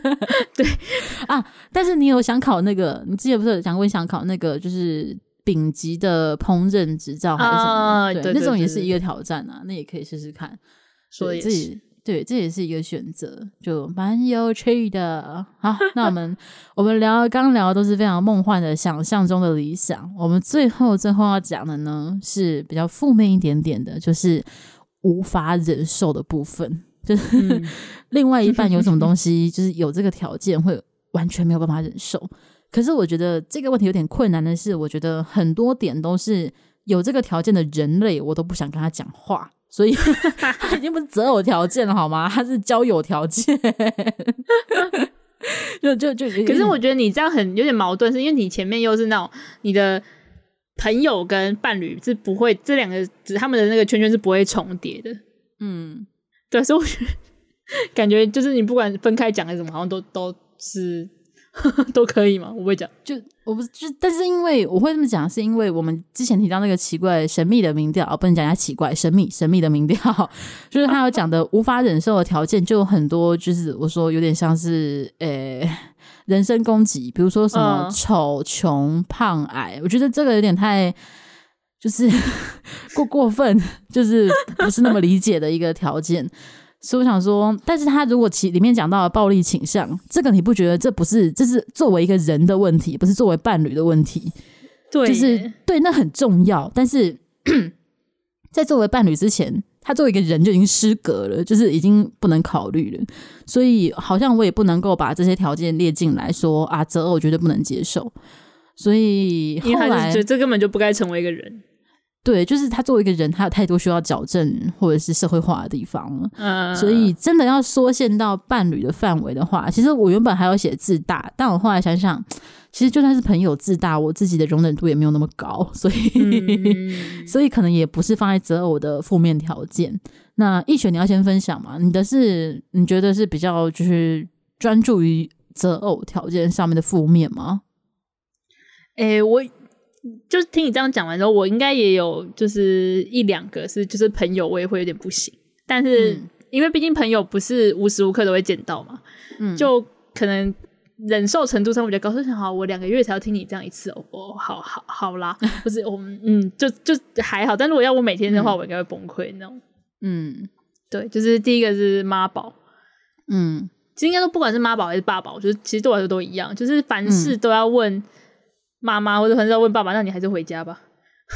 对 啊。但是你有想考那个？你之前不是有讲过想考那个，就是丙级的烹饪执照还是什么？那种也是一个挑战啊，那也可以试试看。所以自己。对，这也是一个选择，就蛮有趣的。好，那我们 我们聊刚聊的都是非常梦幻的想象中的理想。我们最后最后要讲的呢，是比较负面一点点的，就是无法忍受的部分。就是、嗯、另外一半有什么东西，就是有这个条件，会完全没有办法忍受。可是我觉得这个问题有点困难的是，我觉得很多点都是有这个条件的人类，我都不想跟他讲话。所以 他已经不是择偶条件了，好吗？他是交友条件。就就就，可是我觉得你这样很有点矛盾，是因为你前面又是那种你的朋友跟伴侣是不会这两个，只他们的那个圈圈是不会重叠的。嗯，对，所以我觉得 感觉就是你不管分开讲还是什么，好像都都是。都可以吗？我不会讲，就我不是就，但是因为我会这么讲，是因为我们之前提到那个奇怪神秘的民调，哦，不能讲它奇怪神秘神秘的民调，就是他有讲的无法忍受的条件就有很多，就是我说有点像是呃、欸、人身攻击，比如说什么丑、穷、胖、矮，我觉得这个有点太就是 过过分，就是不是那么理解的一个条件。所以我想说，但是他如果其里面讲到了暴力倾向，这个你不觉得这不是这是作为一个人的问题，不是作为伴侣的问题？对，就是对，那很重要。但是 在作为伴侣之前，他作为一个人就已经失格了，就是已经不能考虑了。所以好像我也不能够把这些条件列进来说啊，择偶绝对不能接受。所以后来这这根本就不该成为一个人。对，就是他作为一个人，他有太多需要矫正或者是社会化的地方了。嗯，所以真的要缩限到伴侣的范围的话，其实我原本还要写自大，但我后来想想，其实就算是朋友自大，我自己的容忍度也没有那么高，所以、嗯、所以可能也不是放在择偶的负面条件。那易雪，你要先分享嘛？你的是你觉得是比较就是专注于择偶条件上面的负面吗？诶，我。就是听你这样讲完之后，我应该也有就是一两个是就是朋友，我也会有点不行。但是因为毕竟朋友不是无时无刻都会见到嘛，嗯，就可能忍受程度上，我觉得高，说好，我两个月才要听你这样一次哦，哦，好好好啦，不是我们嗯，就就还好。但如果要我每天的话，我应该会崩溃那种。嗯，对，就是第一个是妈宝，嗯，其实应该说不管是妈宝还是爸宝，就是其实对我来说都一样，就是凡事都要问。嗯妈妈或者很少问爸爸，那你还是回家吧。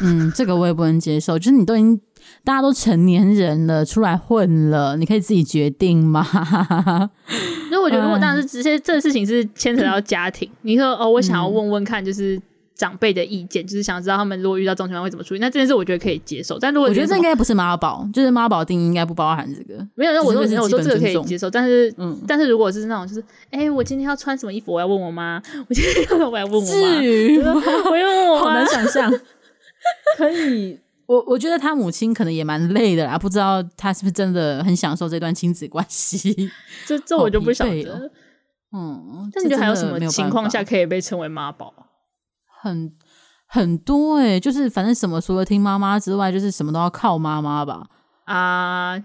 嗯，这个我也不能接受。就是你都已经大家都成年人了，出来混了，你可以自己决定吗？所以我觉得，如果当然是直接这个事情是牵扯到家庭，嗯、你说哦，我想要问问看，就是。长辈的意见，就是想知道他们如果遇到这种情况会怎么处理。那这件事我觉得可以接受，但如果我觉得这应该不是妈宝，就是妈宝定义应该不包含这个。没有，那我说我说这个可以接受，但是嗯，但是如果是那种就是，哎、欸，我今天要穿什么衣服，我要问我妈，我今天要我要问我妈，至于吗？我要问我妈，好难想象。可以，我我觉得他母亲可能也蛮累的啦，不知道他是不是真的很享受这段亲子关系。这这我就不晓得、喔。嗯，那你觉得还有什么情况下可以被称为妈宝？很很多哎、欸，就是反正什么除了听妈妈之外，就是什么都要靠妈妈吧啊，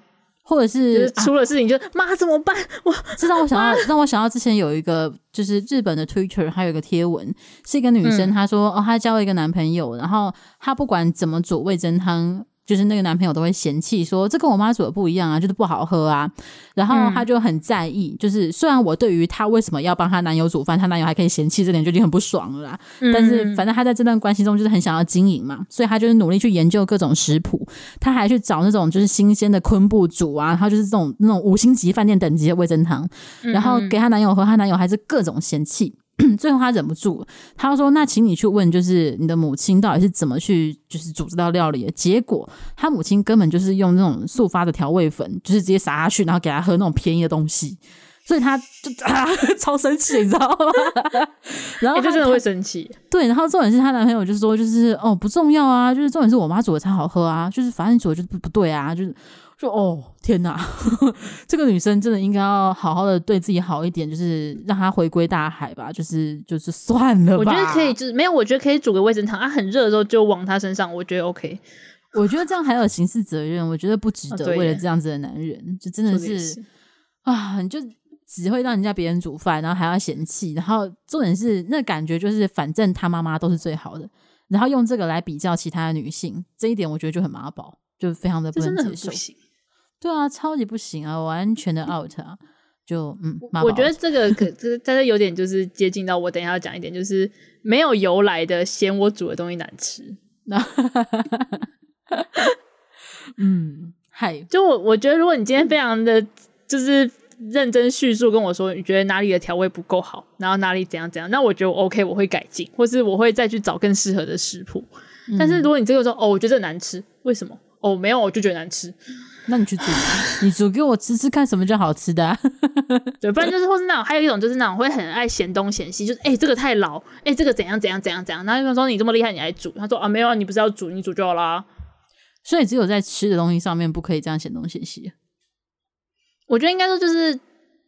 或者是，就是出了事情就妈、啊、怎么办？我知道我想到让我想到之前有一个就是日本的 Twitter，还有一个贴文，是一个女生，她说、嗯、哦，她交了一个男朋友，然后她不管怎么煮味噌汤。就是那个男朋友都会嫌弃说，这跟我妈煮的不一样啊，就是不好喝啊。然后她就很在意，嗯、就是虽然我对于她为什么要帮她男友煮饭，她男友还可以嫌弃这点就已经很不爽了啦。嗯、但是反正她在这段关系中就是很想要经营嘛，所以她就是努力去研究各种食谱，她还去找那种就是新鲜的昆布煮啊，然后就是这种那种五星级饭店等级的味增汤，然后给她男友喝，她男友还是各种嫌弃。最后他忍不住，他说：“那请你去问，就是你的母亲到底是怎么去，就是煮这道料理的？结果他母亲根本就是用那种速发的调味粉，就是直接撒下去，然后给他喝那种便宜的东西。所以他就啊 超生气，你知道吗？然后他、欸、真的会生气。对，然后重点是她男朋友就说，就是哦不重要啊，就是重点是我妈煮的才好喝啊，就是反正你煮的就是不不对啊，就是说哦天哪，这个女生真的应该要好好的对自己好一点，就是让她回归大海吧，就是就是算了吧。我觉得可以，就是没有，我觉得可以煮个味噌汤，啊很热的时候就往她身上，我觉得 OK。我觉得这样还有刑事责任，我觉得不值得。为了这样子的男人，哦、就真的是，是啊，你就只会让人家别人煮饭，然后还要嫌弃，然后重点是那感觉就是，反正他妈妈都是最好的，然后用这个来比较其他的女性，这一点我觉得就很妈宝，就非常的不能接受。对啊，超级不行啊，完全的 out 啊，就嗯，我觉得这个可这但是有点就是接近到我等一下要讲一点，就是没有由来的嫌我煮的东西难吃。嗯，嗨，就我我觉得，如果你今天非常的就是认真叙述跟我说，你觉得哪里的调味不够好，然后哪里怎样怎样，那我觉得我 OK，我会改进，或是我会再去找更适合的食谱。嗯、但是如果你这个说，哦，我觉得这难吃，为什么？哦，没有，我就觉得难吃。那你去煮，你煮给我吃吃看，什么叫好吃的、啊？对，不然就是或是那种，还有一种就是那种会很爱嫌东嫌西，就是哎、欸，这个太老，哎、欸，这个怎样怎样怎样怎样。然后就说你这么厉害，你来煮。他说啊，没有啊，你不是要煮，你煮就好啦。所以只有在吃的东西上面不可以这样嫌东嫌西。我觉得应该说，就是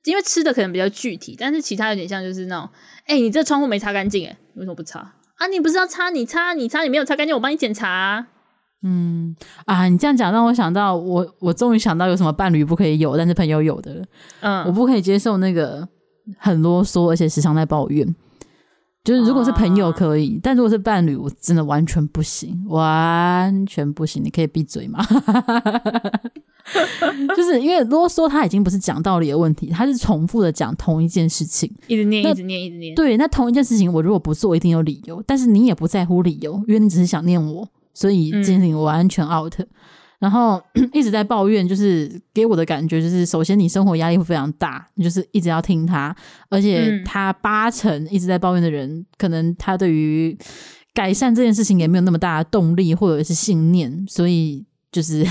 因为吃的可能比较具体，但是其他有点像就是那种，哎、欸，你这窗户没擦干净，哎，为什么不擦？啊，你不是要擦，你擦，你擦，你没有擦干净，我帮你检查、啊。嗯啊，你这样讲让我想到，我我终于想到有什么伴侣不可以有，但是朋友有的了。嗯，我不可以接受那个很啰嗦，而且时常在抱怨。就是如果是朋友可以，啊、但如果是伴侣，我真的完全不行，完全不行。你可以闭嘴吗？就是因为啰嗦，他已经不是讲道理的问题，他是重复的讲同一件事情，一直念，一直念，一直念。对，那同一件事情，我如果不做，一定有理由。但是你也不在乎理由，因为你只是想念我，所以这件事情完全 out。嗯然后 一直在抱怨，就是给我的感觉就是，首先你生活压力会非常大，你就是一直要听他，而且他八成一直在抱怨的人，可能他对于改善这件事情也没有那么大的动力或者是信念，所以就是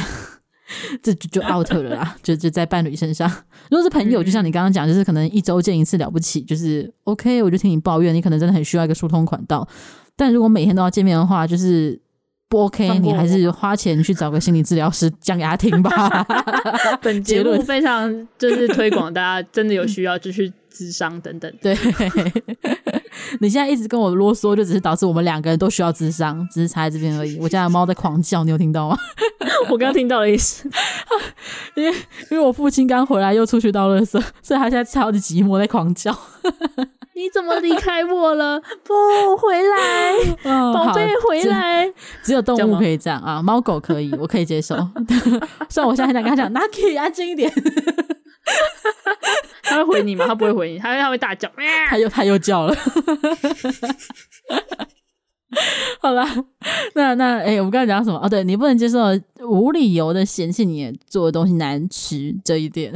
这就就 out 了啦，就就在伴侣身上。如果是朋友，就像你刚刚讲，就是可能一周见一次了不起，就是 OK，我就听你抱怨，你可能真的很需要一个疏通管道。但如果每天都要见面的话，就是。不 OK，你还是花钱去找个心理治疗师讲给他听吧。本节目非常就是推广大家真的有需要就去智商等等。对，你现在一直跟我啰嗦，就只是导致我们两个人都需要智商，只是差在这边而已。我家的猫在狂叫，你有听到吗？我刚刚听到了意思，因为因为我父亲刚回来又出去倒垃圾，所以他现在超级寂寞，在狂叫。你怎么离开我了？不回来，宝贝、哦，回来只。只有动物可以这样啊，猫狗可以，我可以接受。虽然我现在很想跟他讲，Naki 安静一点。他会回你吗？他不会回你，他他会大叫。他又他又叫了。好了，那那哎、欸，我们刚才讲到什么？哦，对，你不能接受无理由的嫌弃你做的东西难吃这一点。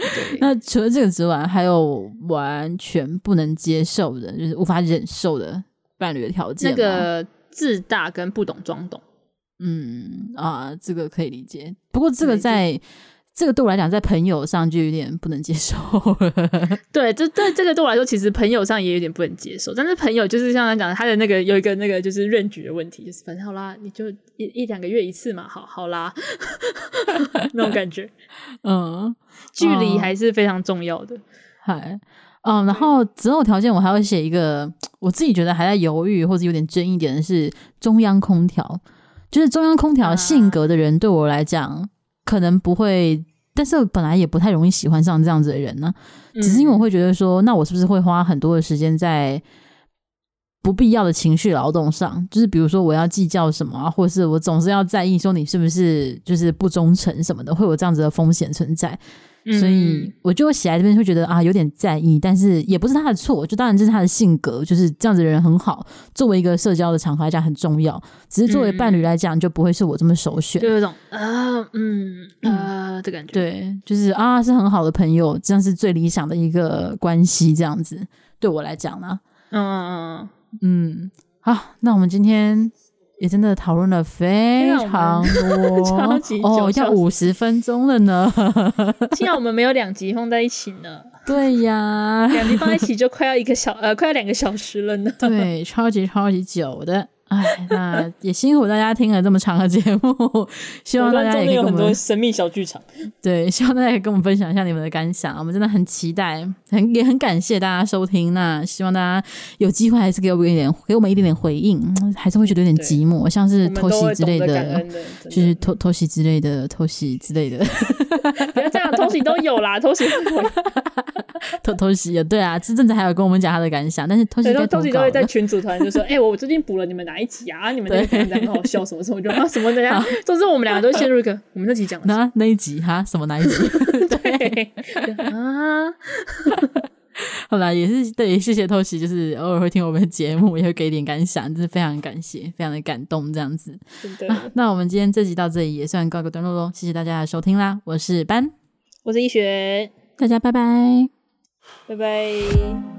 那除了这个之外，还有完全不能接受的，就是无法忍受的伴侣的条件。那个自大跟不懂装懂，嗯啊，这个可以理解。不过这个在。这个对我来讲，在朋友上就有点不能接受。对，这对这个对我来说，其实朋友上也有点不能接受。但是朋友就是像他讲的，他的那个有一个那个就是认举的问题，就是反正好啦，你就一一两个月一次嘛，好好啦，那种感觉。嗯，距离还是非常重要的。嗨、嗯，嗯，然后择偶条件我还会写一个，我自己觉得还在犹豫或者有点争议点的是中央空调，就是中央空调性格的人对我来讲。可能不会，但是本来也不太容易喜欢上这样子的人呢。只是因为我会觉得说，那我是不是会花很多的时间在不必要的情绪劳动上？就是比如说我要计较什么啊，或是我总是要在意说你是不是就是不忠诚什么的，会有这样子的风险存在。所以我就写在这边，会觉得啊有点在意，但是也不是他的错，就当然这是他的性格，就是这样子的人很好。作为一个社交的场合来讲很重要，只是作为伴侣来讲就不会是我这么首选。就有一种啊嗯啊的感觉，对，就是啊是很好的朋友，这样是最理想的一个关系，这样子对我来讲呢。嗯嗯嗯嗯，好，那我们今天也真的讨论了非常 多，超级久哦，要五十分钟了呢。幸好我们没有两集放在一起呢。对呀，两集放在一起就快要一个小呃，快要两个小时了呢。对，超级超级久的。哎，那也辛苦大家听了这么长的节目，希望大家也可以跟我们有很多神秘小剧场。对，希望大家也跟我们分享一下你们的感想，我们真的很期待，很也很感谢大家收听。那希望大家有机会还是给我们一点，给我们一点点回应，还是会觉得有点寂寞，像是偷袭之类的，的就是偷偷袭之类的，偷袭之类的。不要这样，偷袭都有啦，偷袭偷偷袭啊，对啊，这阵子还有跟我们讲他的感想，但是偷袭偷袭都会在群组团就说，哎、欸，我最近补了你们哪一集啊？你们那集很好笑，什么什么就啊什么的呀，总之我们两个都陷入一个我们那集讲那那一集哈什么哪一集？对。啊，后来也是对，谢谢偷袭，就是偶尔会听我们的节目，也会给点感想，就是非常感谢，非常的感动这样子。对、啊，那我们今天这集到这里也算告个段落喽，谢谢大家的收听啦，我是班，我是一璇，大家拜拜，拜拜。